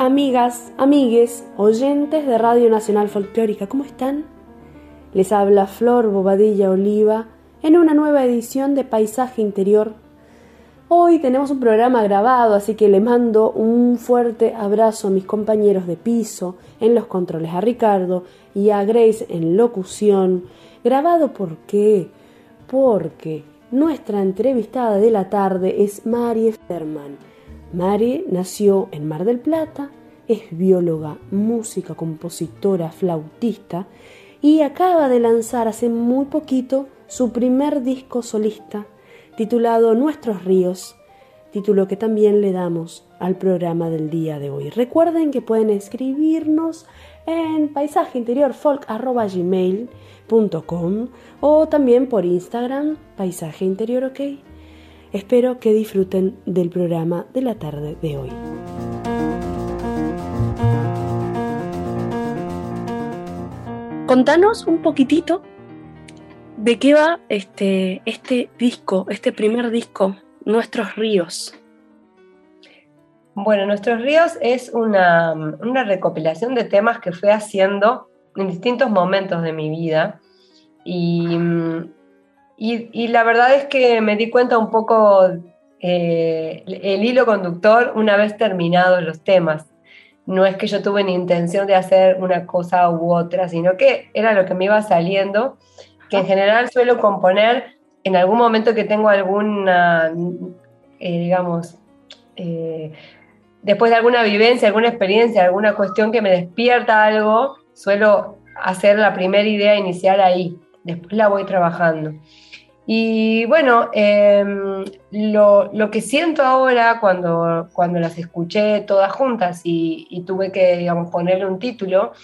Amigas, amigues, oyentes de Radio Nacional Folclórica. ¿Cómo están? Les habla Flor Bobadilla Oliva en una nueva edición de Paisaje Interior. Hoy tenemos un programa grabado, así que le mando un fuerte abrazo a mis compañeros de piso, en los controles a Ricardo y a Grace en locución. Grabado por qué? Porque nuestra entrevistada de la tarde es Marie Ferman Mari nació en Mar del Plata, es bióloga, música, compositora, flautista y acaba de lanzar hace muy poquito su primer disco solista titulado Nuestros Ríos, título que también le damos al programa del día de hoy. Recuerden que pueden escribirnos en paisajeinterior.folk.gmail.com o también por Instagram, paisaje interior, ok. Espero que disfruten del programa de la tarde de hoy. Contanos un poquitito de qué va este, este disco, este primer disco, Nuestros Ríos. Bueno, Nuestros Ríos es una, una recopilación de temas que fui haciendo en distintos momentos de mi vida y y, la verdad es que me di cuenta un poco eh, el hilo conductor una vez terminados los temas. No es que yo tuve ni intención de hacer una cosa u otra, sino que era lo que me iba saliendo, que en general suelo componer en algún momento que tengo alguna, eh, digamos, eh, después de alguna vivencia, alguna experiencia, alguna cuestión que me despierta algo, suelo hacer la primera idea inicial ahí, después la voy trabajando. Y bueno, em, lo, que siento ahora cuando, cuando las escuché todas juntas y, tuve que, digamos, ponerle un título,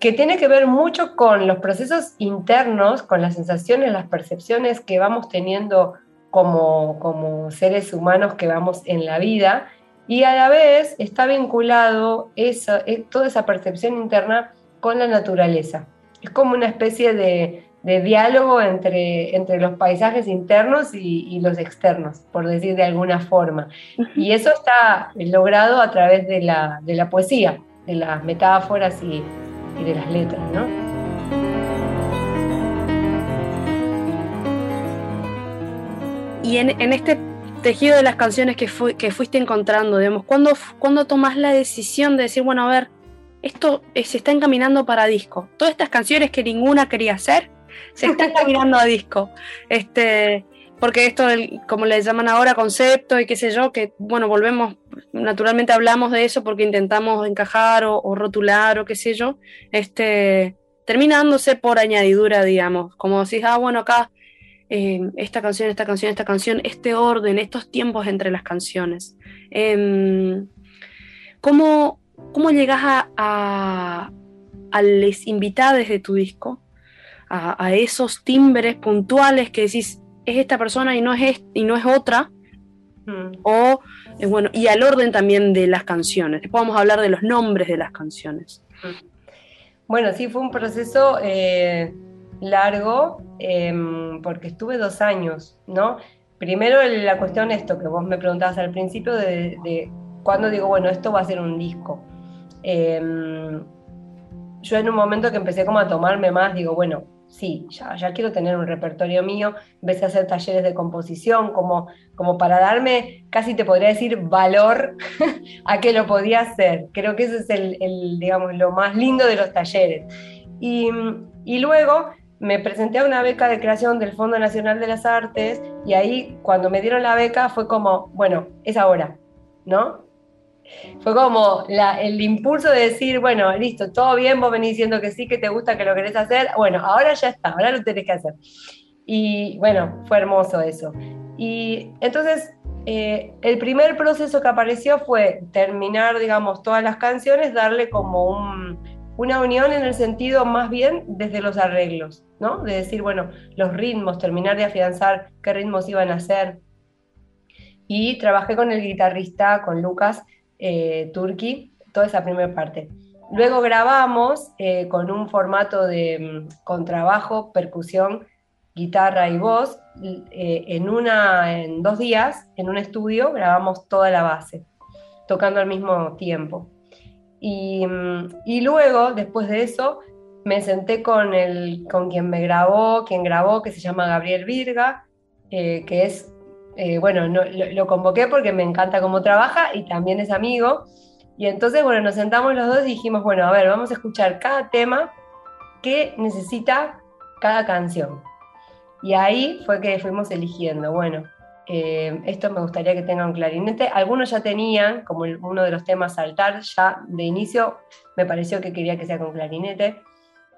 que tiene que ver mucho con los procesos internos, con las sensaciones, las percepciones que vamos teniendo como, como seres humanos que vamos en la vida, y a la vez está vinculado esa, toda esa percepción interna con la naturaleza. Es como una especie de, de diálogo entre, entre los paisajes internos y, los externos, por decir de alguna forma. Y eso está logrado a través de la, de la poesía, de las metáforas y, de las letras, ¿no? Y en, este tejido de las canciones que, que fuiste encontrando, digamos, ¿cuándo, ¿cuándo tomás la decisión de decir, bueno, a ver, esto eh, se está encaminando para disco? Todas estas canciones que ninguna quería hacer, se está caminando a disco. Este, porque esto, como le llaman ahora, concepto y qué sé yo, que bueno, volvemos, naturalmente hablamos de eso porque intentamos encajar o, rotular o qué sé yo, este, terminándose por añadidura, digamos, como decís, ah, bueno, acá eh, esta canción, esta canción, esta canción, este orden, estos tiempos entre las canciones. Em, ¿cómo, ¿Cómo llegas a, a, a los invitados de tu disco? A, esos timbres puntuales que decís, es esta persona y no es, y no es otra, mm. o eh, bueno, y al orden también de las canciones. Después vamos a hablar de los nombres de las canciones. Mm. Bueno, sí, fue un proceso eh, largo em, porque estuve dos años, ¿no? Primero la cuestión esto que vos me preguntabas al principio de, de cuándo digo, bueno, esto va a ser un disco. Em, yo en un momento que empecé como a tomarme más, digo, bueno, sí, ya, quiero tener un repertorio mío, empecé a hacer talleres de composición, como, como para darme, casi te podría decir, valor a que lo podía hacer. Creo que eso es el, digamos, lo más lindo de los talleres. Y, y luego me presenté a una beca de creación del Fondo Nacional de las Artes y ahí cuando me dieron la beca fue como, bueno, es ahora, ¿no? Fue como el impulso de decir, bueno, listo, todo bien, vos venís diciendo que sí, que te gusta, que lo querés hacer, bueno, ahora ya está, ahora lo tenés que hacer. Y bueno, fue hermoso eso. Y entonces eh, el primer proceso que apareció fue terminar, digamos, todas las canciones, darle como una unión en el sentido más bien desde los arreglos, ¿no? De decir, bueno, los ritmos, terminar de afianzar qué ritmos iban a ser. Y trabajé con el guitarrista, con Lucas eh, Turki, toda esa primera parte. Luego grabamos eh, con un formato de mm, contrabajo, percusión, guitarra y voz, eh, en, una, en dos días, en un estudio, grabamos toda la base, tocando al mismo tiempo. Y, mm, luego, después de eso, me senté con, el, con quien me grabó, quien grabó, que se llama Gabriel Virga, eh, que es, eh, bueno, lo, lo, convoqué porque me encanta cómo trabaja y también es amigo. Y entonces, bueno, nos sentamos los dos y dijimos, bueno, a ver, vamos a escuchar cada tema que necesita cada canción. Y ahí fue que fuimos eligiendo, bueno, eh, esto me gustaría que tenga un clarinete. Algunos ya tenían, como uno de los temas saltar, ya de inicio me pareció que quería que sea con clarinete,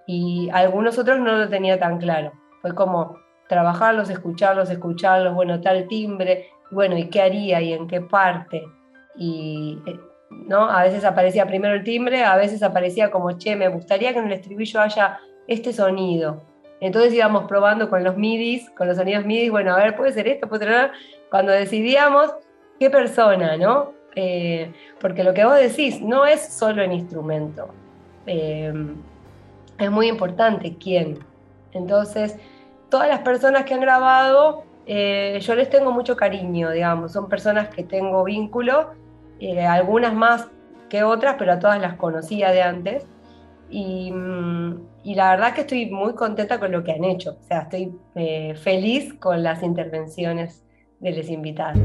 y algunos otros no lo tenía tan claro. Fue como trabajarlos, escucharlos, escucharlos, bueno, tal timbre, bueno, ¿y qué haría y en qué parte? Y eh, ¿no? A veces aparecía primero el timbre, a veces aparecía como, che, me gustaría que en el estribillo haya este sonido. Entonces íbamos probando con los midis, con los sonidos midis, bueno, a ver, puede ser esto, puede ser Cuando decidíamos qué persona, ¿no? Eh, porque lo que vos decís no es solo el instrumento, eh, es muy importante quién. Entonces, todas las personas que han grabado, eh, yo les tengo mucho cariño, digamos, son personas que tengo vínculo, algunas más que otras, pero a todas las conocía de antes. Mm, y, la verdad que estoy muy contenta con lo que han hecho. O sea, estoy eh, feliz con las intervenciones de los invitados.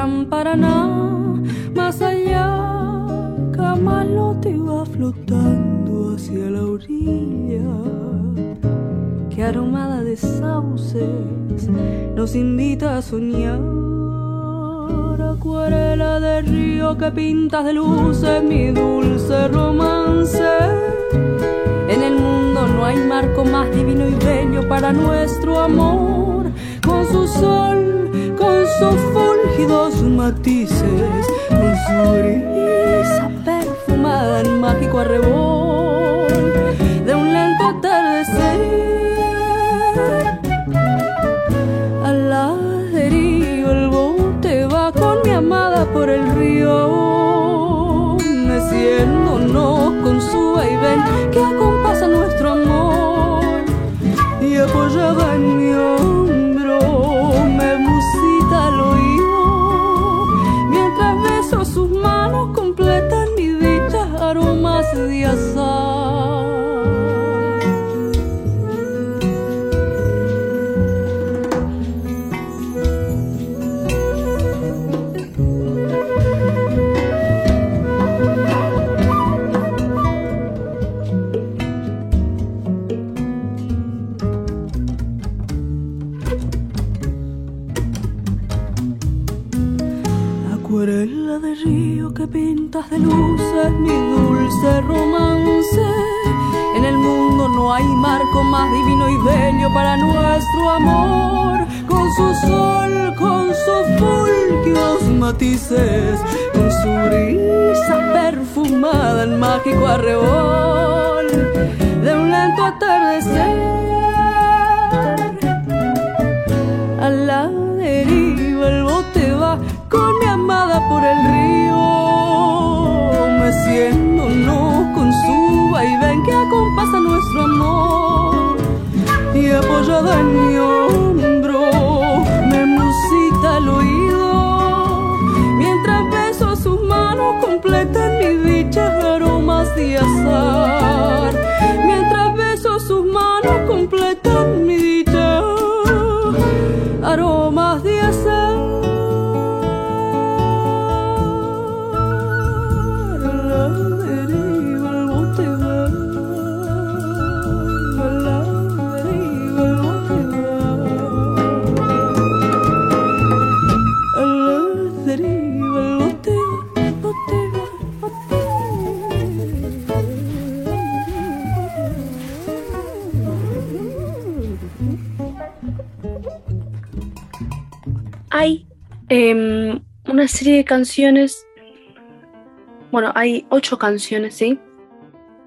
Gran Paraná. Más allá, Camalote va flotando hacia la orilla. Que aromada de sauces nos invita a soñar. Acuarela de río que pintas de luces mi dulce romance. En el mundo no hay marco más divino y bello para nuestro amor con su sol, con sus fúlgidos matices, con su brisa perfumada en mágico arrebol de un lento atardecer. De luces, mi dulce romance. En el mundo no hay marco más divino y bello para nuestro amor. Con su sol, con sus fúlgidos matices, con su brisa perfumada en mágico arrebol de un lento atardecer. A la deriva el bote va con mi amada por el río no con su vaivén que acompasa nuestro amor. Y apoyada en mi hombro me musita el oído. Mientras beso sus manos completan mi dicha aromas de azar serie de canciones. Bueno, hay ocho canciones, ¿sí?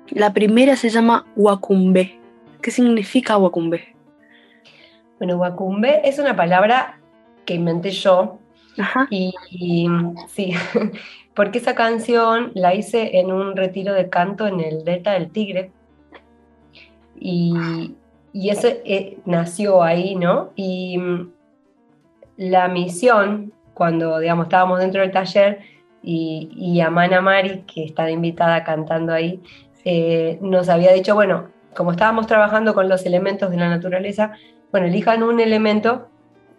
La primera se llama Wakumbe. ¿Qué significa Wakumbe? Bueno, Wacumbe es una palabra que inventé yo Ajá. y, y, sí, porque esa canción la hice en un retiro de canto en el Delta del Tigre y, y eso eh, nació ahí, ¿no? Y mm, la misión, cuando digamos estábamos dentro del taller y, y Amana Mari, que está invitada cantando ahí, eh, nos había dicho, bueno, como estábamos trabajando con los elementos de la naturaleza, bueno, elijan un elemento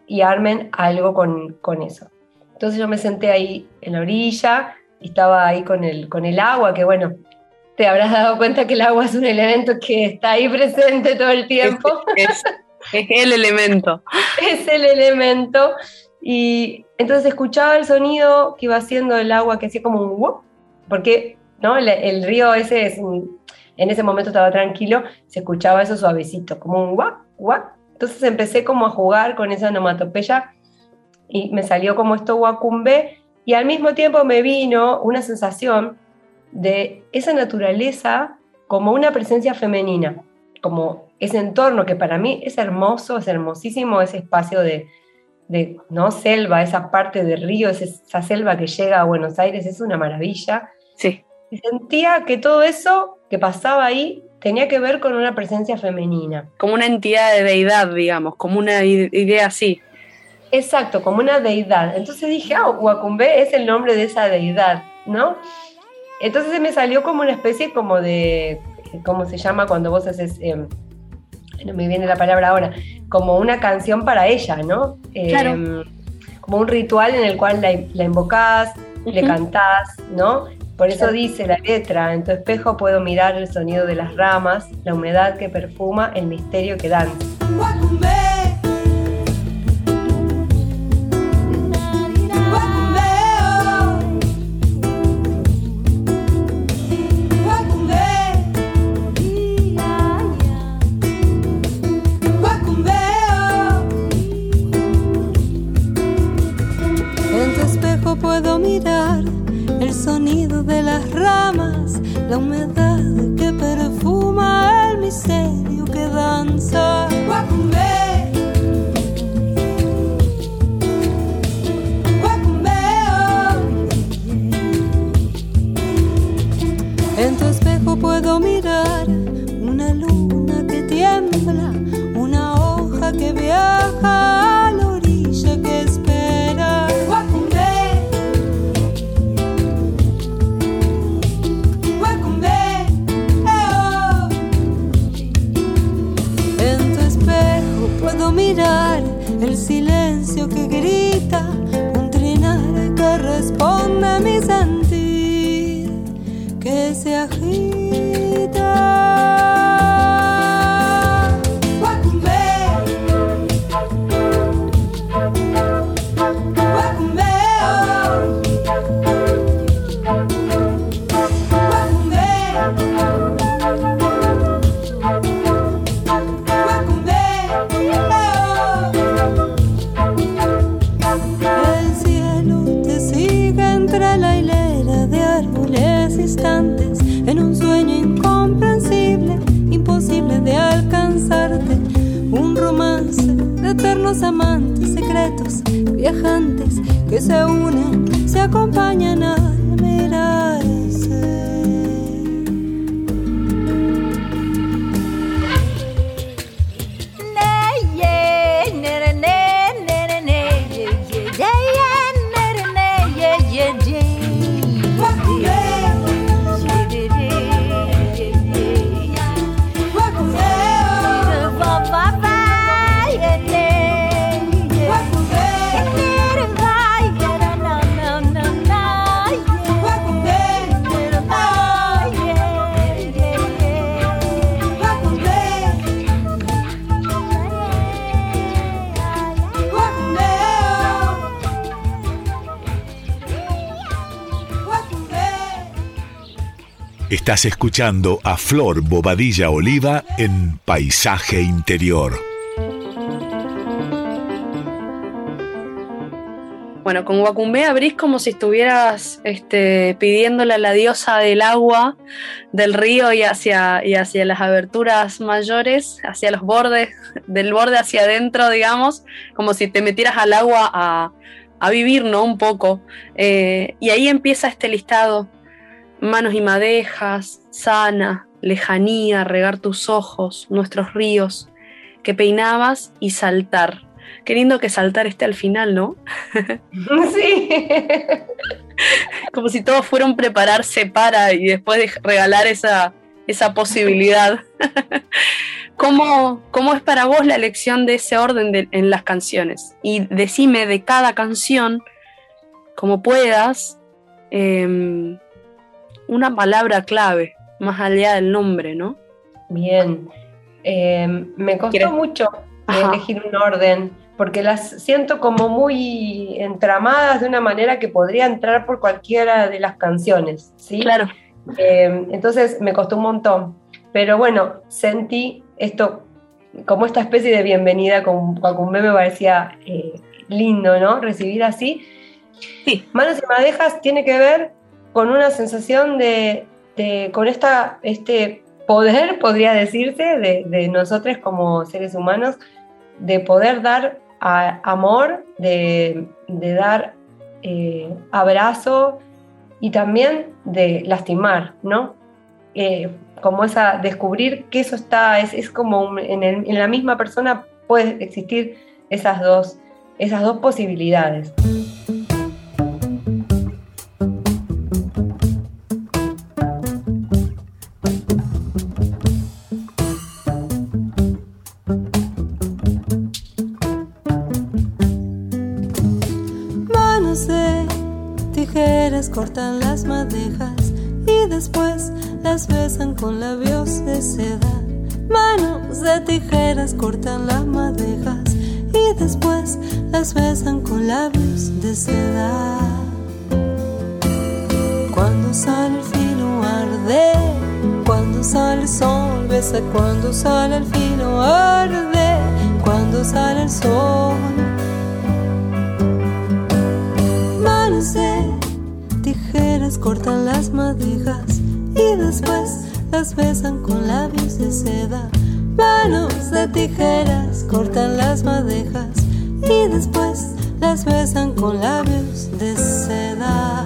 y armen algo con, con eso. Entonces yo me senté ahí en la orilla y estaba ahí con el, con el agua, que bueno, te habrás dado cuenta que el agua es un elemento que está ahí presente todo el tiempo. Es, es el elemento. es el elemento. Y entonces escuchaba el sonido que iba haciendo el agua, que hacía como un whoop, porque ¿no? el, río ese es en ese momento estaba tranquilo, se escuchaba eso suavecito, como un guac, guac. Entonces empecé como a jugar con esa onomatopeya y me salió como esto guacumbe y al mismo tiempo me vino una sensación de esa naturaleza como una presencia femenina, como ese entorno que para mí es hermoso, es hermosísimo, ese espacio de, de no selva, esa parte de río, esa, selva que llega a Buenos Aires, es una maravilla. Sí. Y sentía que todo eso que pasaba ahí tenía que ver con una presencia femenina. Como una entidad de deidad, digamos, como una idea así. Exacto, como una deidad. Entonces dije, ah, Huacumbe es el nombre de esa deidad, ¿no? Entonces me salió como una especie como de, ¿cómo se llama cuando vos haces, eh, no me viene la palabra ahora, como una canción para ella, ¿no? Eh, Claro. Como un ritual en el cual la, la invocás, le cantás, ¿no? Por eso Claro. dice la letra, en tu espejo puedo mirar el sonido de las ramas, la humedad que perfuma, el misterio que danza. En un sueño incomprensible, imposible de alcanzarte. Un romance de eternos amantes secretos, viajantes que se unen, se acompañan al Estás escuchando a Flor Bobadilla Oliva en Paisaje Interior. Bueno, con Guacumbé abrís como si estuvieras este, pidiéndole a la diosa del agua del río y hacia, y hacia las aberturas mayores, hacia los bordes, del borde hacia adentro, digamos, como si te metieras al agua a, a vivir, ¿no? Un poco. Eh, y ahí empieza este listado. Manos y madejas, sana, lejanía, regar tus ojos, nuestros ríos, que peinabas y saltar Qué lindo que saltar esté al final, ¿no? Sí. Como si todos fueron prepararse para y después regalar esa, esa posibilidad. ¿Cómo, ¿Cómo, es para vos la elección de ese orden en las canciones? Y decime de cada canción, como puedas, em, una palabra clave, más allá del nombre, ¿no? Bien. Em, me costó mucho elegir un orden porque las siento como muy entramadas de una manera que podría entrar por cualquiera de las canciones, ¿sí? Claro. Eh, entonces me costó un montón, pero bueno, sentí esto como esta especie de bienvenida con Cuacumbe me parecía eh, lindo, ¿no? Recibir así. Sí. Manos y madejas tiene que ver con una sensación de, con esta, este poder, podría decirse, de, de nosotros como seres humanos, de poder dar amor, de, dar eh, abrazo y también de lastimar, ¿no? Eh, como esa, descubrir que eso está, es, es como en, en, la misma persona puede existir esas dos, esas dos posibilidades. Con labios de seda. Manos de tijeras cortan las madejas y después las besan con labios de seda. Cuando sale el filo arde, cuando sale el sol besa, cuando sale el filo arde, cuando sale el sol. Manos de tijeras cortan las madejas y después las besan con labios de seda. Manos de tijeras cortan las madejas y después las besan con labios de seda.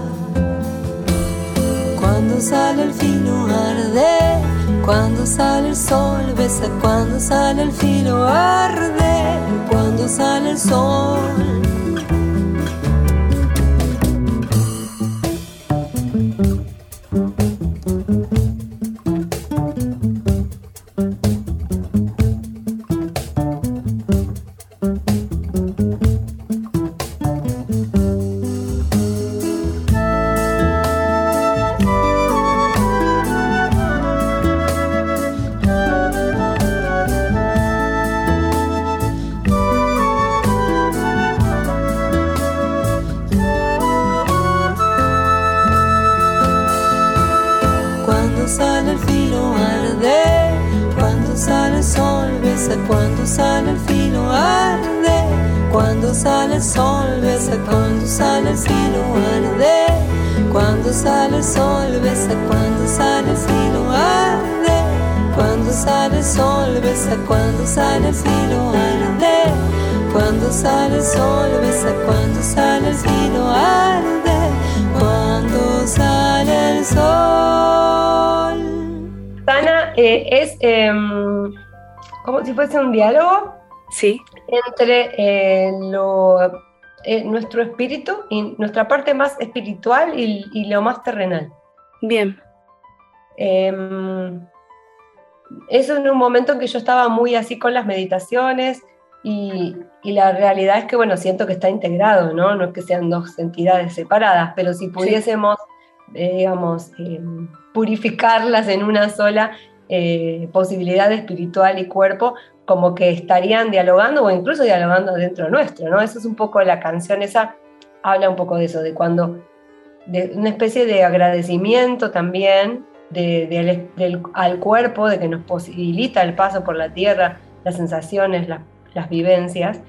Cuando sale el filo arde, cuando sale el sol besa, cuando sale el filo arde, cuando sale el sol si fuese un diálogo sí. entre eh, lo, eh, nuestro espíritu y nuestra parte más espiritual y, lo más terrenal. Bien. Em, eso en un momento en que yo estaba muy así con las meditaciones y, la realidad es que, bueno, siento que está integrado, ¿no? No es que sean dos entidades separadas, pero si pudiésemos, eh, digamos, em, purificarlas en una sola, eh, posibilidad espiritual y cuerpo, como que estarían dialogando o incluso dialogando dentro nuestro, ¿no? Eso es un poco la canción, esa habla un poco de eso, de cuando, de una especie de agradecimiento también al cuerpo, de que nos posibilita el paso por la tierra, las sensaciones, las vivencias,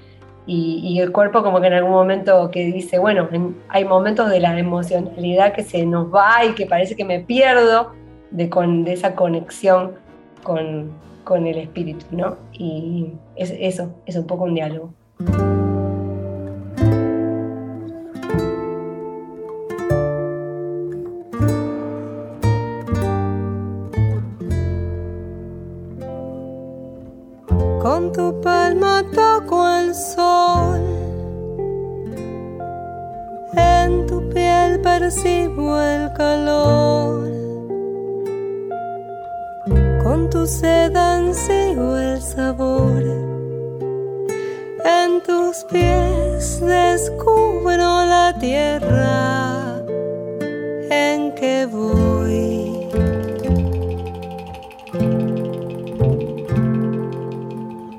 y, el cuerpo como que en algún momento que dice, bueno, hay momentos de la emocionalidad que se nos va y que parece que me pierdo de, con, de esa conexión con, con el espíritu, ¿no? Y es, eso, es un poco un diálogo. Con tu palma toco el sol, en tu piel percibo el calor seda sigo el sabor. En tus pies descubro la tierra en que voy.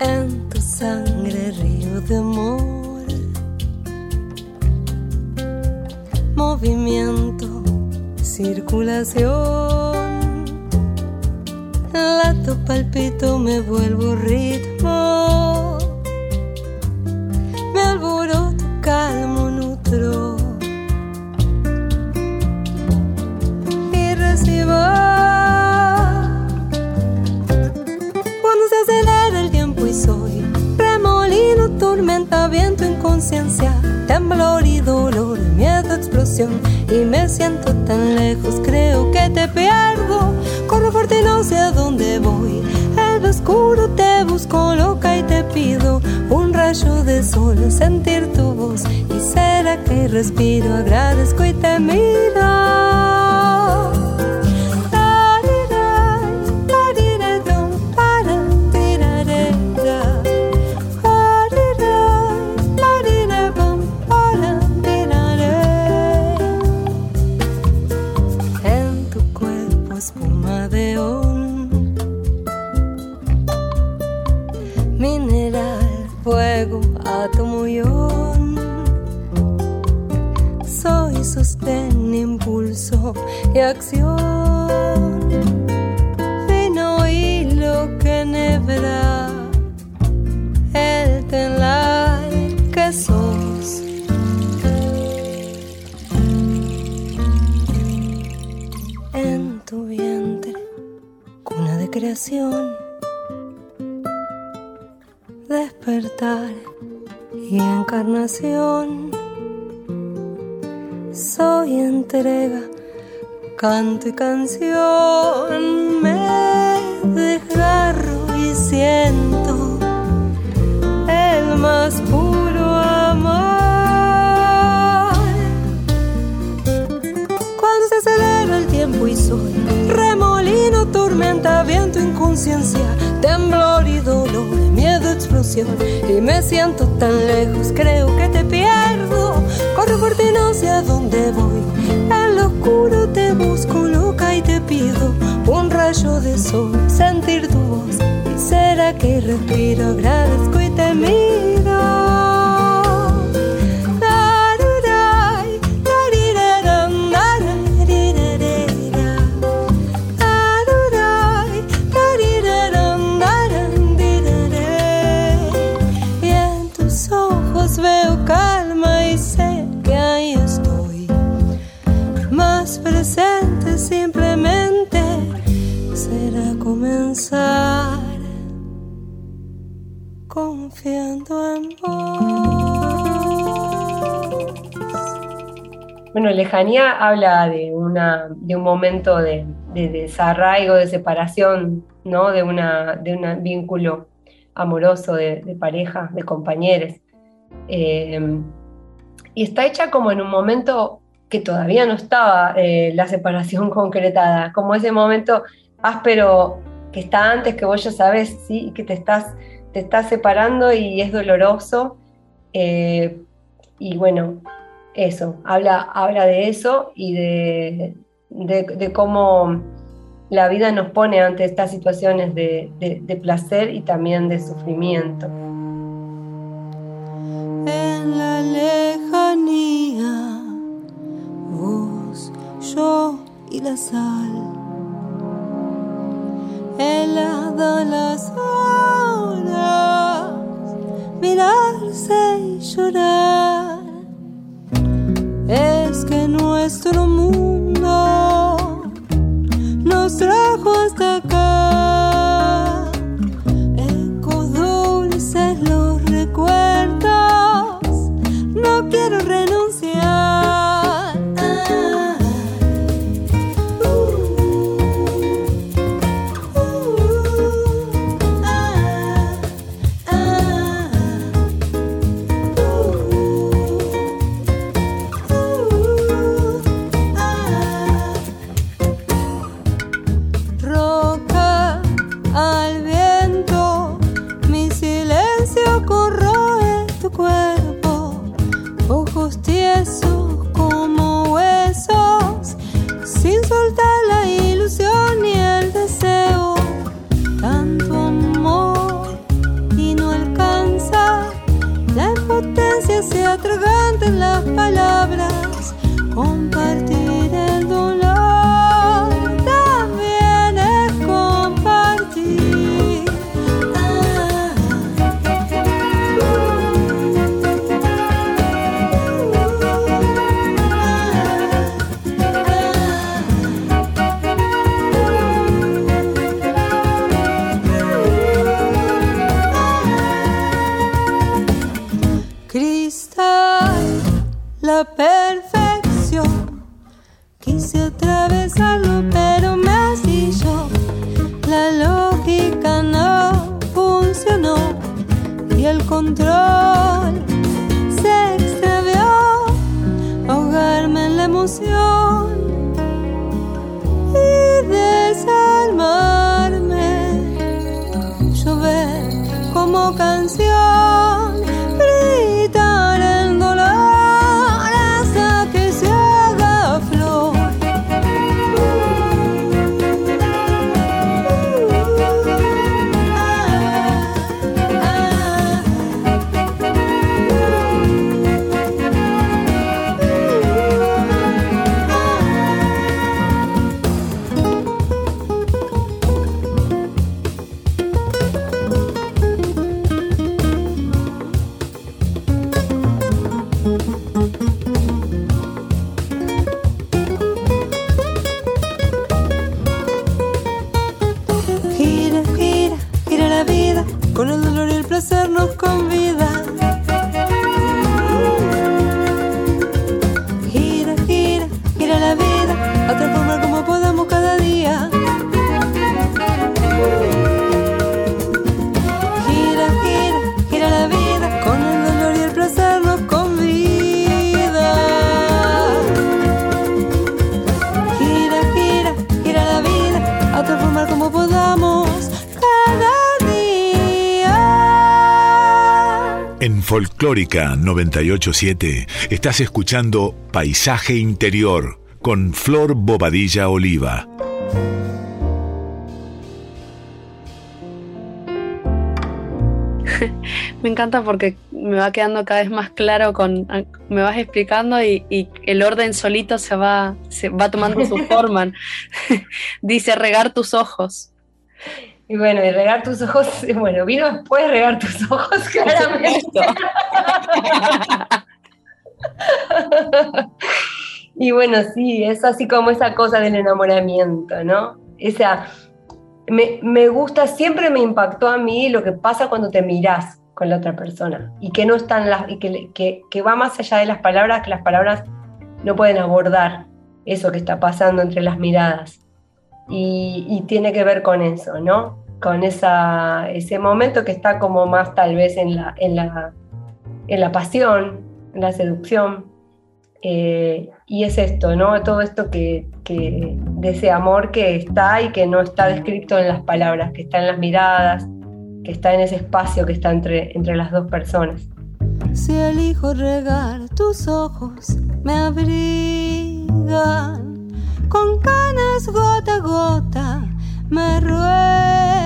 En tu sangre río de amor, movimiento, circulación lato palpito, me vuelvo ritmo. Me alboroto, calmo, nutro. Y recibo. Cuando se acelera el tiempo y soy remolino, tormenta, viento, inconsciencia, temblor y dolor, miedo, explosión. Y me siento tan lejos, creo que te pierdo Fuerte no sé a dónde voy. En lo oscuro te busco loca y te pido un rayo de sol, sentir tu voz. Y será que respiro, agradezco y te miro. Soy entrega canto y canción. Me desgarro y siento el más puro amor. Cuando se acelera el tiempo y soy remolino, tormenta, viento, inconsciencia, temblor y dolor, explosión. Y me siento tan lejos, creo que te pierdo. Corro por ti, no sé a dónde voy. En lo oscuro te busco loca y te pido un rayo de sol, sentir tu voz. Y será que respiro, agradezco y te miro. Bueno, lejanía habla de, una, de un momento de, desarraigo, de separación, ¿no? de, una, de un vínculo amoroso de, pareja, de compañeros. Eh, y está hecha como en un momento que todavía no estaba eh, la separación concretada, como ese momento áspero que está antes, que vos ya sabes, sí, que te estás, te estás separando y es doloroso. Eh, y bueno, eso, habla, habla de eso y de, de, de, cómo la vida nos pone ante estas situaciones de, de placer y también de sufrimiento. En la lejanía, vos, yo y la sal, helada las horas, mirarse y llorar. Que nuestro En Folclórica 987 estás escuchando Paisaje Interior con Flor Bobadilla Oliva. Me encanta porque me va quedando cada vez más claro con me vas explicando y, y el orden solito se va se va tomando su forma. Dice regar tus ojos. Y bueno, y regar tus ojos, bueno, vino después de regar tus ojos, claramente. y bueno, sí, es así como esa cosa del enamoramiento, ¿no? Esa, me, me gusta, siempre me impactó a mí lo que pasa cuando te mirás con la otra persona y que no están las, y que, que, que va más allá de las palabras, que las palabras no pueden abordar eso que está pasando entre las miradas. Y, y, tiene que ver con eso, ¿no? Con esa, ese momento que está como más tal vez en la, en la, en la pasión, en la seducción. Eh, y es esto, ¿no? Todo esto que, que, de ese amor que está y que no está descrito en las palabras, que está en las miradas, que está en ese espacio que está entre, entre las dos personas. Si elijo regar tus ojos, me abrigan con canas gota a gota me ruegan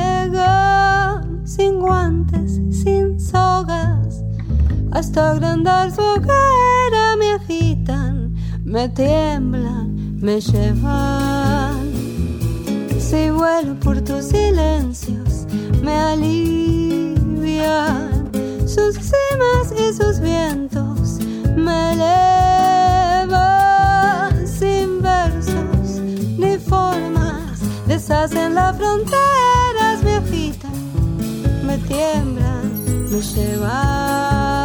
sin guantes, sin sogas, hasta agrandar su hoguera me agitan, me tiemblan, me llevan. Si vuelo por tus silencios, me alivian, sus cimas y sus vientos me elevan. Sin versos ni formas, deshacen agitan, me tiemblan, llevan. nuestros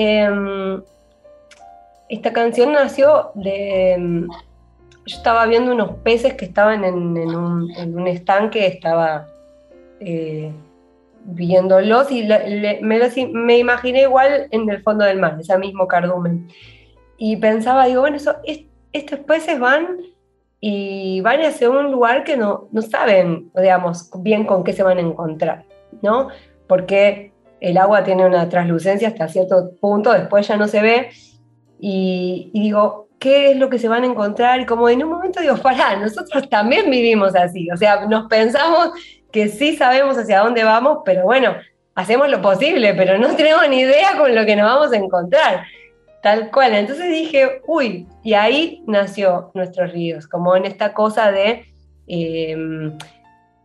em, esta canción nació de... Em, yo estaba viendo unos peces que estaban en, un, estanque, estaba eh, viéndolos y me, imaginé igual en el fondo del mar, ese mismo cardumen. Y pensaba, digo, bueno, eso, estos peces van y van hacia un lugar que no, no saben, digamos, bien con qué se van a encontrar, ¿no? Porque el agua tiene una translucencia hasta cierto punto, después ya no se ve, y, digo, ¿qué es lo que se van a encontrar? Y como en un momento digo, pará, nosotros también vivimos así, o sea, nos pensamos que sí sabemos hacia dónde vamos, pero bueno, hacemos lo posible, pero no tenemos ni idea con lo que nos vamos a encontrar. Tal cual. Entonces dije, uy, y ahí nació Nuestros Ríos, como en esta cosa de em,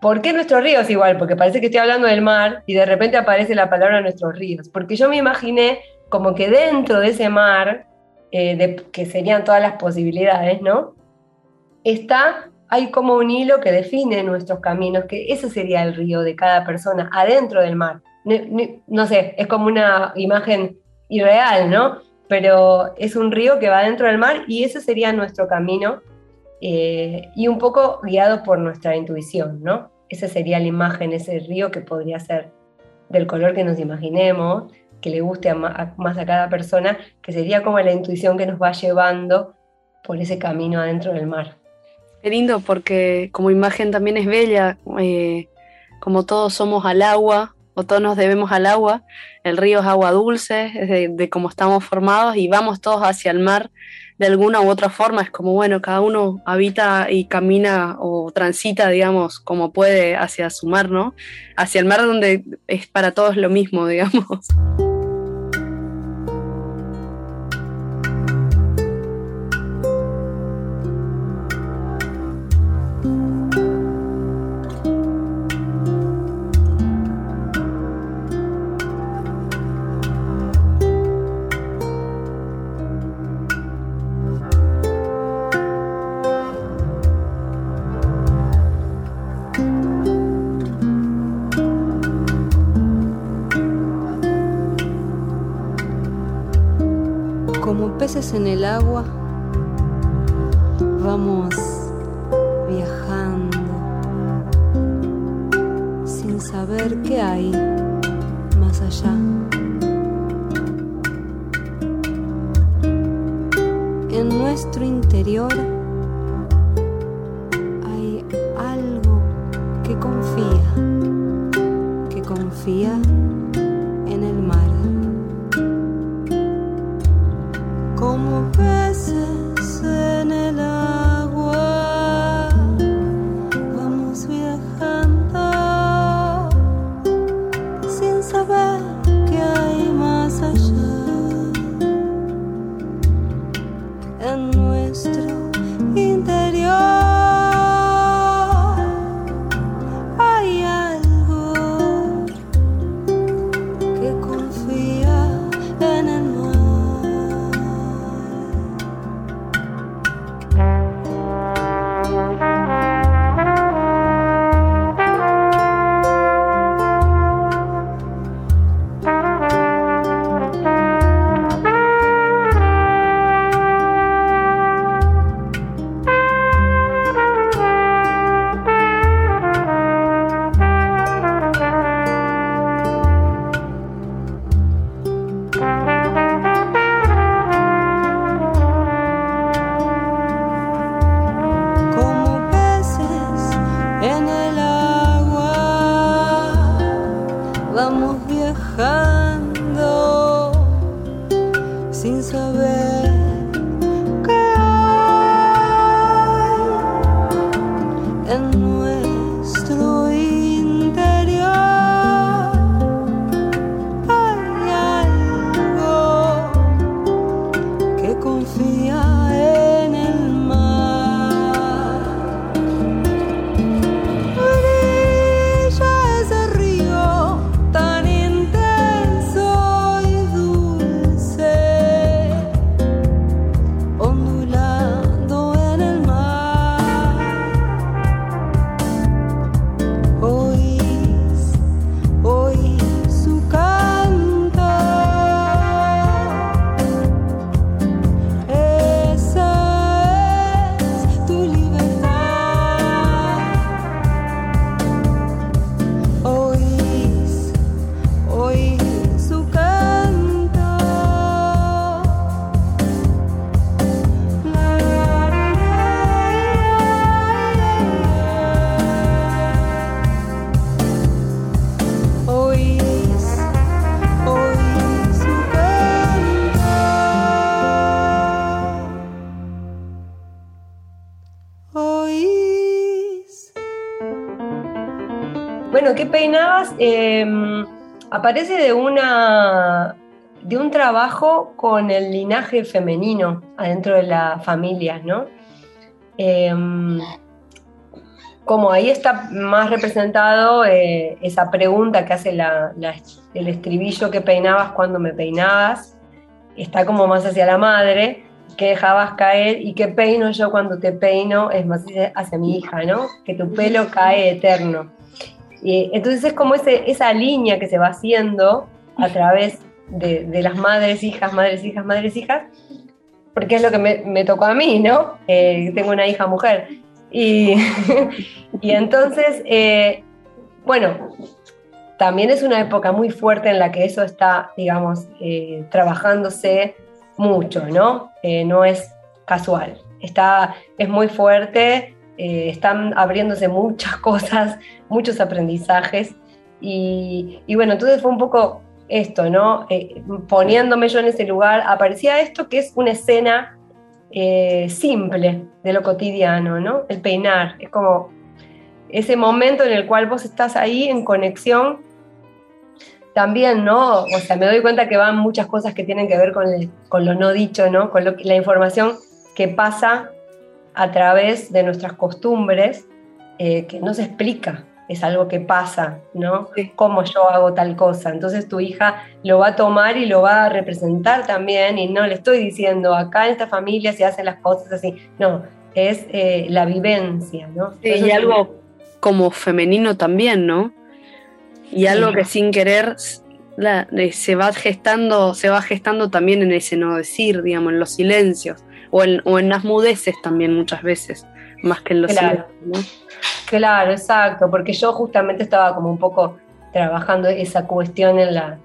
¿Por qué nuestros ríos igual? Porque parece que estoy hablando del mar y de repente aparece la palabra nuestros ríos. Porque yo me imaginé como que dentro de ese mar, eh, que serían todas las posibilidades, ¿no? Está, hay como un hilo que define nuestros caminos, que ese sería el río de cada persona, adentro del mar. No, sé, es como una imagen irreal, ¿no? Pero es un río que va dentro del mar y ese sería nuestro camino eh, y un poco guiado por nuestra intuición, ¿no? esa sería la imagen, ese río que podría ser del color que nos imaginemos, que le guste más a cada persona, que sería como la intuición que nos va llevando por ese camino adentro del mar. Qué lindo, porque como imagen también es bella, eh, como todos somos al agua, o todos nos debemos al agua, el río es agua dulce, de, de cómo estamos formados y vamos todos hacia el mar de alguna u otra forma. Es como, bueno, cada uno habita y camina o transita, digamos, como puede hacia su mar, ¿no? Hacia el mar donde es para todos lo mismo, digamos. Bueno, ¿qué peinabas? Em, aparece de una de un trabajo con el linaje femenino adentro de la familia, ¿no? Em, como ahí está más representado eh, esa pregunta que hace el estribillo que peinabas cuando me peinabas, está como más hacia la madre, que dejabas caer y que peino yo cuando te peino es más hacia mi hija, ¿no? Que tu pelo cae eterno. Entonces es como esa línea que se va haciendo a través de, las madres, hijas, madres, hijas, madres, hijas, porque es lo que me, tocó a mí, ¿no? Eh, tengo una hija mujer. Y, y entonces, eh, bueno, también es una época muy fuerte en la que eso está, digamos, eh, trabajándose mucho, ¿no? no es casual. Está, es muy fuerte, están abriéndose muchas cosas, muchos aprendizajes. Y, bueno, entonces fue un poco esto, ¿no? Eh, poniéndome yo en ese lugar, aparecía esto que es una escena eh, simple de lo cotidiano, ¿no? El peinar, es como ese momento en el cual vos estás ahí en conexión también, ¿no? O sea, me doy cuenta que van muchas cosas que tienen que ver con, lo no dicho, ¿no? Con la información que pasa a través de nuestras costumbres, eh, que no se explica, es algo que pasa, ¿no? Cómo yo hago tal cosa. Entonces tu hija lo va a tomar y lo va a representar también y no le estoy diciendo, acá en esta familia se hacen las cosas así. No, es eh, la vivencia, ¿no? y algo como femenino también, ¿no? Y algo que sin querer se va gestando, se va gestando también en ese no decir, digamos, en los silencios o en, o en las mudeces también muchas veces, más que en los ¿no? Claro, exacto, porque yo justamente estaba como un poco trabajando esa cuestión en la,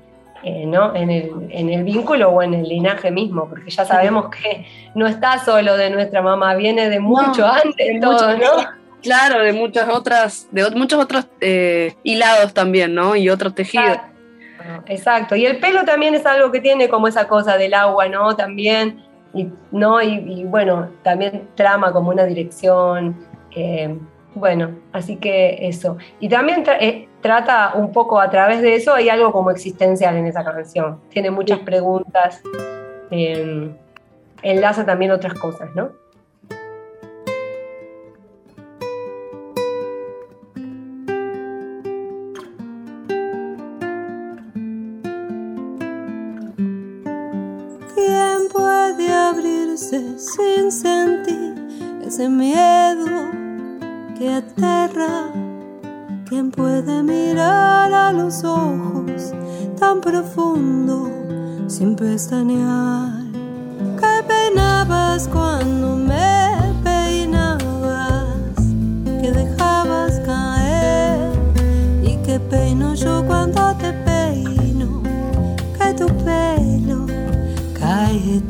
eh, ¿no? en, el, vínculo o en el linaje mismo, porque ya sabemos que no está solo de nuestra mamá, viene de mucho antes de todo, ¿no? Claro, de muchas otras, de muchos otros eh, hilados también, ¿no? Y otros tejidos. Exacto. Y el pelo también es algo que tiene como esa cosa del agua, ¿no? También, y, ¿no? Y, bueno, también trama como una dirección. Eh, bueno, así que eso. Y también eh, trata un poco a través de eso, hay algo como existencial en esa canción. Tiene muchas preguntas, em, enlaza también otras cosas, ¿no? Sin sentir ese miedo? que aterra. ¿Quién puede mirar a los ojos tan profundo sin pestañear? ¿Qué peinabas cuando me peinabas? ¿Qué dejabas caer? ¿Y qué peino yo cuando te peino? Que tu pelo cae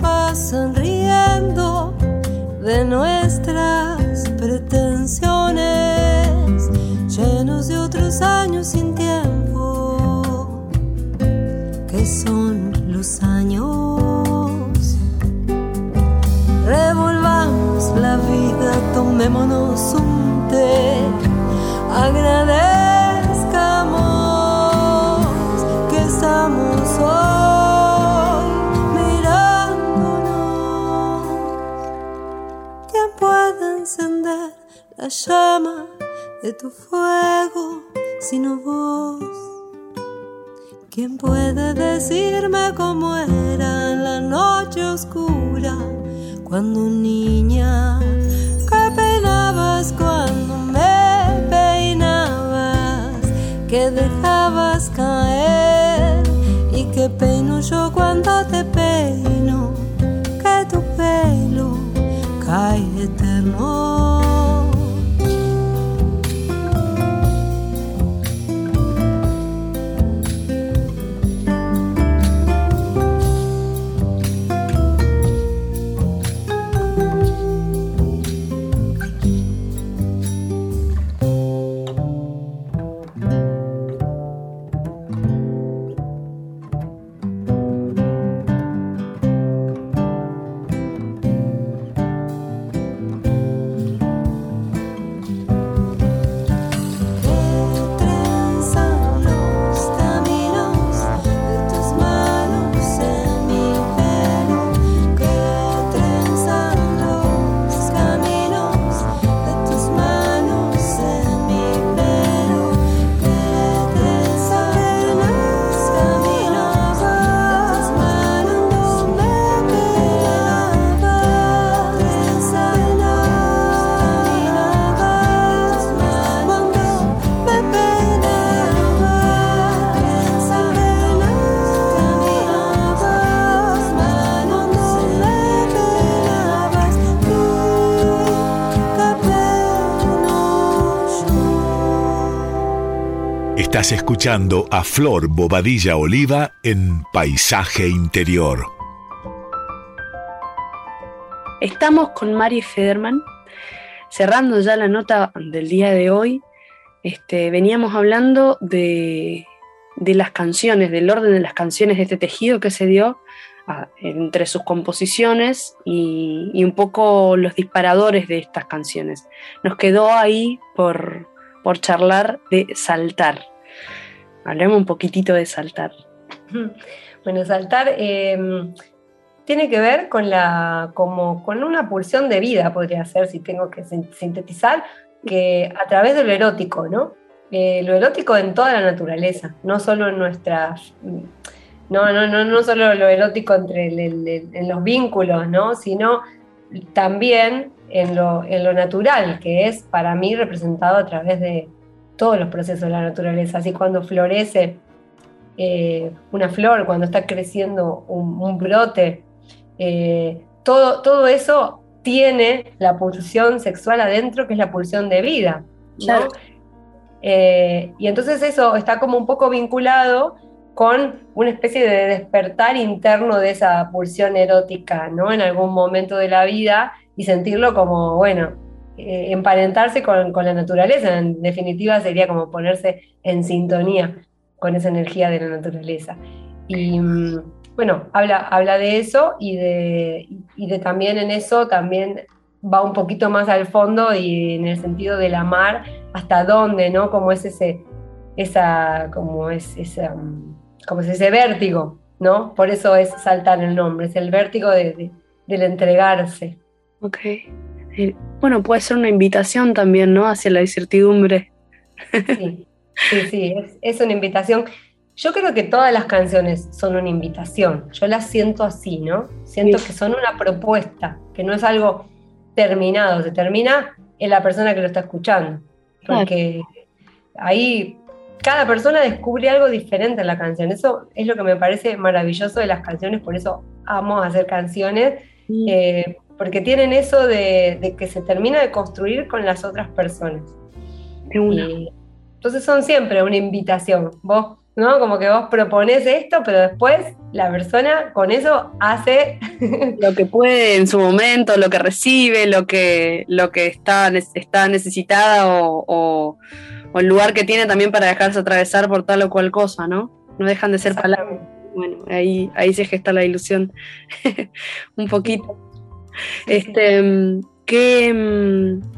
pasan riendo de nuestras pretensiones, llenos de otros años sin tiempo, que son los años. Revolvamos la vida, tomémonos la llama de tu fuego, sino vos. ¿Quién puede decirme cómo era la noche oscura cuando niña? ¿Qué peinabas cuando me peinabas? ¿Qué dejabas caer? ¿Y qué peino yo cuando te peino? Que tu pelo cae eterno. Escuchando a Flor Bobadilla Oliva en Paisaje Interior. Estamos con Mari Federman, cerrando ya la nota del día de hoy. Este, veníamos hablando de, de las canciones, del orden de las canciones de este tejido que se dio entre sus composiciones y, un poco los disparadores de estas canciones. Nos quedó ahí por, charlar de saltar. Hablemos un poquitito de saltar. Bueno, saltar em, tiene que ver con, la, como, con una pulsión de vida, podría ser, si tengo que sintetizar, que a través de lo erótico, ¿no? Eh, lo erótico en toda la naturaleza, no solo en nuestras no, no, no, no solo lo erótico entre en los vínculos, ¿no? sino también en lo, en lo natural, que es para mí representado a través de todos los procesos de la naturaleza. Así cuando florece eh, una flor, cuando está creciendo un, brote, eh, todo, todo eso tiene la pulsión sexual adentro, que es la pulsión de vida. Eh, y entonces eso está como un poco vinculado con una especie de despertar interno de esa pulsión erótica, ¿no? En algún momento de la vida y sentirlo como, bueno, eh, emparentarse con, la naturaleza. En definitiva, sería como ponerse en sintonía con esa energía de la naturaleza. Y mm, bueno, habla, habla de eso y de, y de también en eso también va un poquito más al fondo y en el sentido del amar, hasta dónde, ¿no? Como es ese, esa, como es esa mm, como se dice, vértigo, ¿no? Por eso es saltar el nombre, es el vértigo de, del entregarse. Bueno, puede ser una invitación también, ¿no? Hacia la incertidumbre. Sí, sí, sí es, una invitación. Yo creo que todas las canciones son una invitación. Yo las siento así, ¿no? Siento que son una propuesta, que no es algo terminado, se termina en la persona que lo está escuchando. Porque ahí cada persona descubre algo diferente en la canción. Eso es lo que me parece maravilloso de las canciones, por eso amo hacer canciones, eh, porque tienen eso de, que se termina de construir con las otras personas. entonces son siempre una invitación. Vos, ¿no? Como que vos propones esto, pero después la persona con eso hace lo que puede en su momento, lo que recibe, lo que, lo que está, está necesitada o o el lugar que tiene también para dejarse atravesar por tal o cual cosa, ¿no? No dejan de ser palabras. Bueno, ahí, ahí se gesta la ilusión un poquito. Este, ¿qué, mm,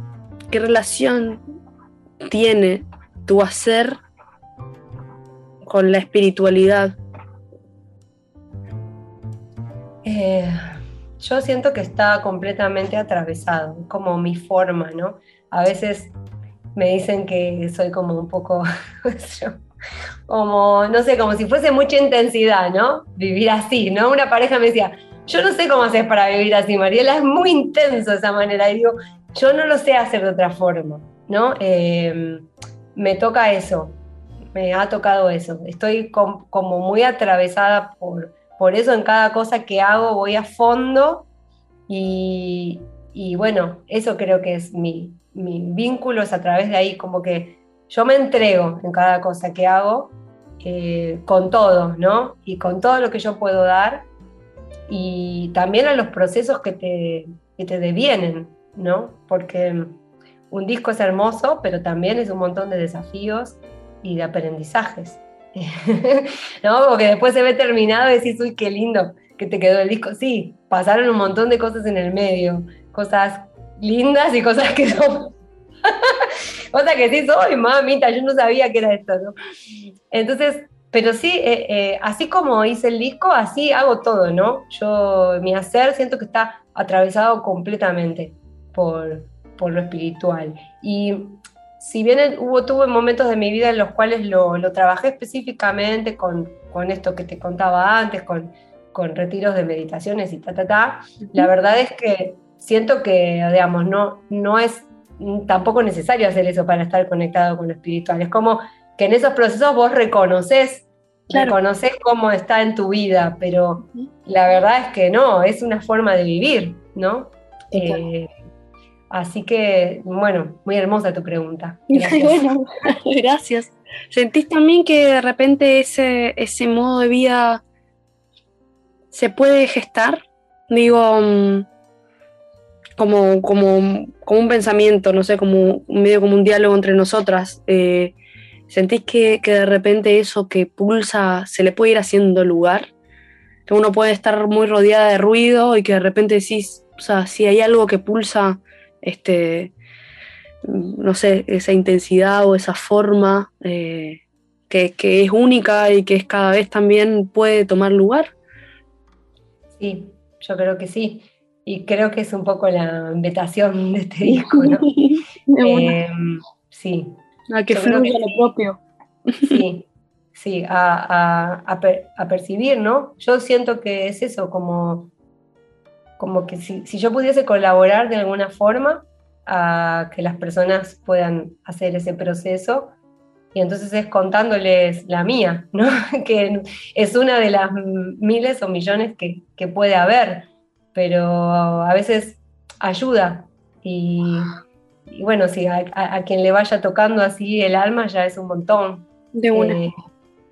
¿Qué relación tiene tu hacer con la espiritualidad? Eh, yo siento que está completamente atravesado, como mi forma, ¿no? A veces me dicen que soy como un poco, como, no sé, como si fuese mucha intensidad, ¿no? Vivir así, ¿no? Una pareja me decía, yo no sé cómo haces para vivir así, Mariela, es muy intenso esa manera. Y yo no lo sé hacer de otra forma, ¿no? Eh, me toca eso, me ha tocado eso. Estoy como muy atravesada por, por eso en cada cosa que hago, voy a fondo y, y bueno, eso creo que es mi, mi vínculo es a través de ahí, como que yo me entrego en cada cosa que hago eh, con todo, ¿no? Y con todo lo que yo puedo dar y también a los procesos que te, que te devienen, ¿no? Porque un disco es hermoso, pero también es un montón de desafíos y de aprendizajes. ¿No? Porque después se ve terminado y decís, uy, qué lindo que te quedó el disco. Sí, pasaron un montón de cosas en el medio, cosas lindas y cosas que son... cosas que sí soy, mamita, yo no sabía que era esto, ¿no? Entonces, pero sí, eh, eh, así como hice el disco, así hago todo, ¿no? Yo, mi hacer siento que está atravesado completamente por, por lo espiritual. Y si bien hubo, tuve momentos de mi vida en los cuales lo, lo trabajé específicamente con, con, esto que te contaba antes, con, con retiros de meditaciones y ta, ta, ta, la verdad es que siento que, digamos, no, no es tampoco necesario hacer eso para estar conectado con lo espiritual. Es como que en esos procesos vos reconoces, reconoces cómo está en tu vida, pero la verdad es que no, es una forma de vivir, ¿no? Eh, así que, bueno, muy hermosa tu pregunta. Gracias. gracias. ¿Sentís también que de repente ese, ese modo de vida se puede gestar? Digo, mm, como, como, como un pensamiento, no sé, como medio como un diálogo entre nosotras. Eh, ¿Sentís que, que, de repente eso que pulsa se le puede ir haciendo lugar? Que uno puede estar muy rodeada de ruido y que de repente decís, o sea, si hay algo que pulsa, este, no sé, esa intensidad o esa forma eh, que, que, es única y que es cada vez también puede tomar lugar. Sí, yo creo que sí. Y creo que es un poco la invitación de este disco, ¿no? eh, sí. A que fluya lo propio. Sí, sí, a, a, a, percibir, ¿no? Yo siento que es eso, como, como que si, si yo pudiese colaborar de alguna forma, a que las personas puedan hacer ese proceso. Y entonces es contándoles la mía, ¿no? que es una de las miles o millones que, que puede haber, pero a veces ayuda. Y, y bueno, si a, a, quien le vaya tocando así el alma ya es un montón. De una. Eh,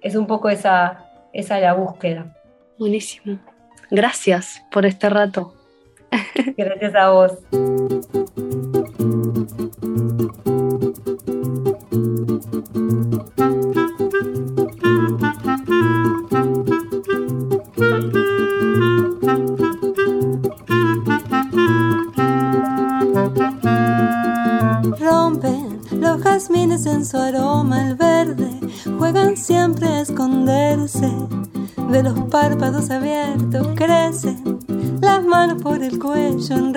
es un poco esa, esa la búsqueda. Buenísimo. Gracias por este rato. Gracias a vos. El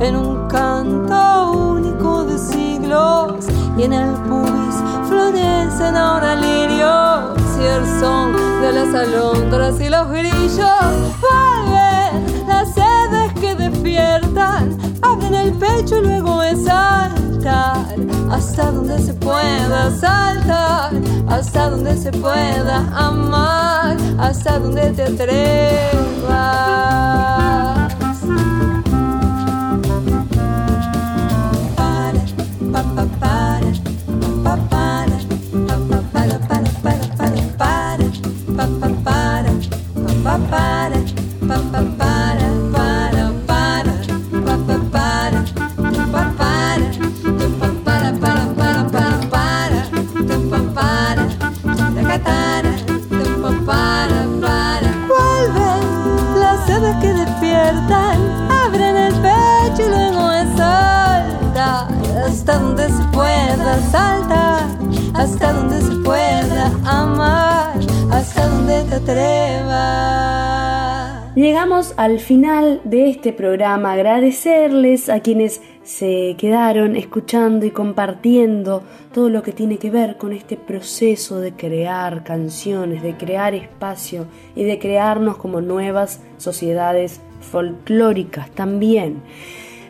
en un canto único de siglos. Y en el pubis florecen ahora lirios y el son de las alondras y los grillos. Vuelven las sedes que despiertan, abren el pecho y luego es saltar. Hasta donde se pueda saltar, hasta donde se pueda amar, hasta donde te atrevas. Llegamos al final de este programa, agradecerles a quienes se quedaron escuchando y compartiendo todo lo que tiene que ver con este proceso de crear canciones, de crear espacio y de crearnos como nuevas sociedades folclóricas también.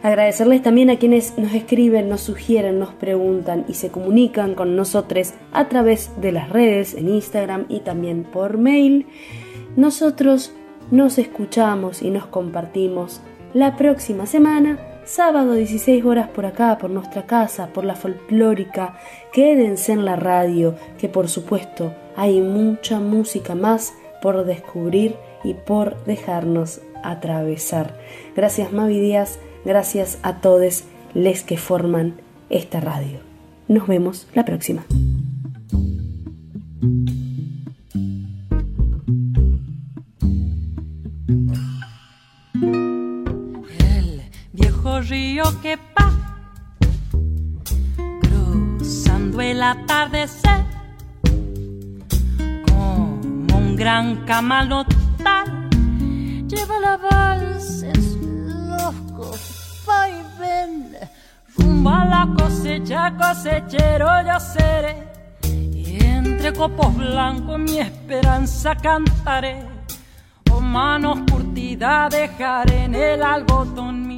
Agradecerles también a quienes nos escriben, nos sugieren, nos preguntan y se comunican con nosotros a través de las redes, en Instagram y también por mail. Nosotros nos escuchamos y nos compartimos la próxima semana, sábado 16 horas por acá, por nuestra casa, por la folclórica. Quédense en la radio, que por supuesto hay mucha música más por descubrir y por dejarnos atravesar. Gracias Mavi Díaz, gracias a todos les que forman esta radio. Nos vemos la próxima. Que va cruzando el atardecer como un gran camalotal. Lleva la balsa en su loco vaivén rumbo a la cosecha cosechero yo seré. Y entre copos blancos mi esperanza cantaré. O manos curtidas dejaré en el algodón mi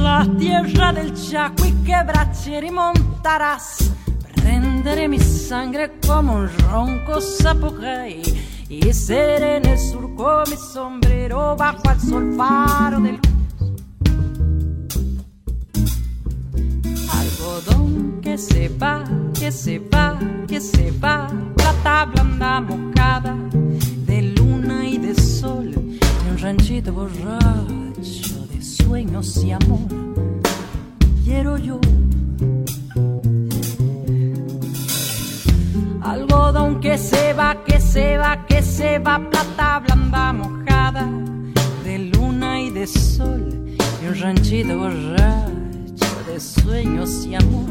la tierra del Chaco y quebrachera y montarás prenderé mi sangre como un ronco zapucay y seré en el surco mi sombrero bajo el sol faro del algodón. Que se va, que se va, que se va, plata blanda mojada sol, de un ranchito borracho de sueños y amor. Quiero yo algodón que se va, que se va, que se va, plata blanda mojada de luna y de sol, y un ranchito borracho de sueños y amor.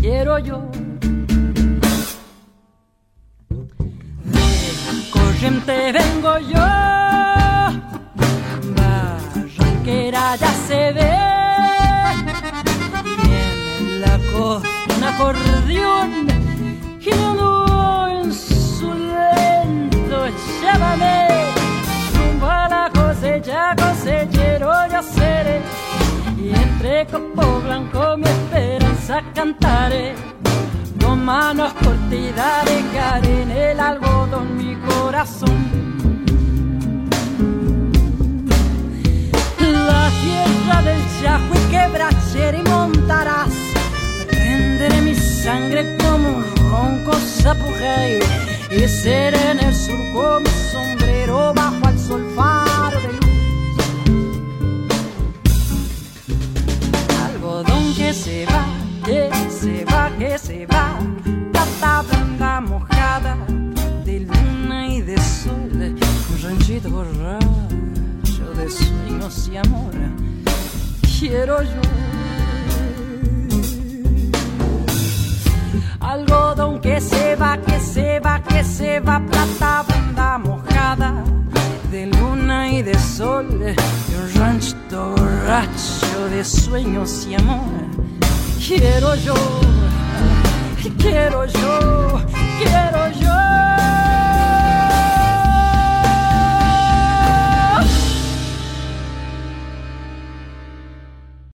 Quiero yo corriente vengo yo, barranquera ya se ve, y en la costa un acordeón girando en su lento llévame rumbo a la cosecha cosechero yo seré. Y entre copo blanco mi esperanza cantaré manos cortidas dejaré en el algodón mi corazón. La tierra del Chajo y quebrachera y montarás. Prenderé mi sangre como un ronco zapujay. Y seré en el surco mi sombrero bajo el sol faro de luz. Algodón que se va, que blanda mojada de luna y de sol, un ranchito borracho de sueños y amor. Quiero yo algodón que se va, que se va, que se va, plata banda mojada de luna y de sol, y un rancho borracho de sueños y amor quiero yo, quiero yo.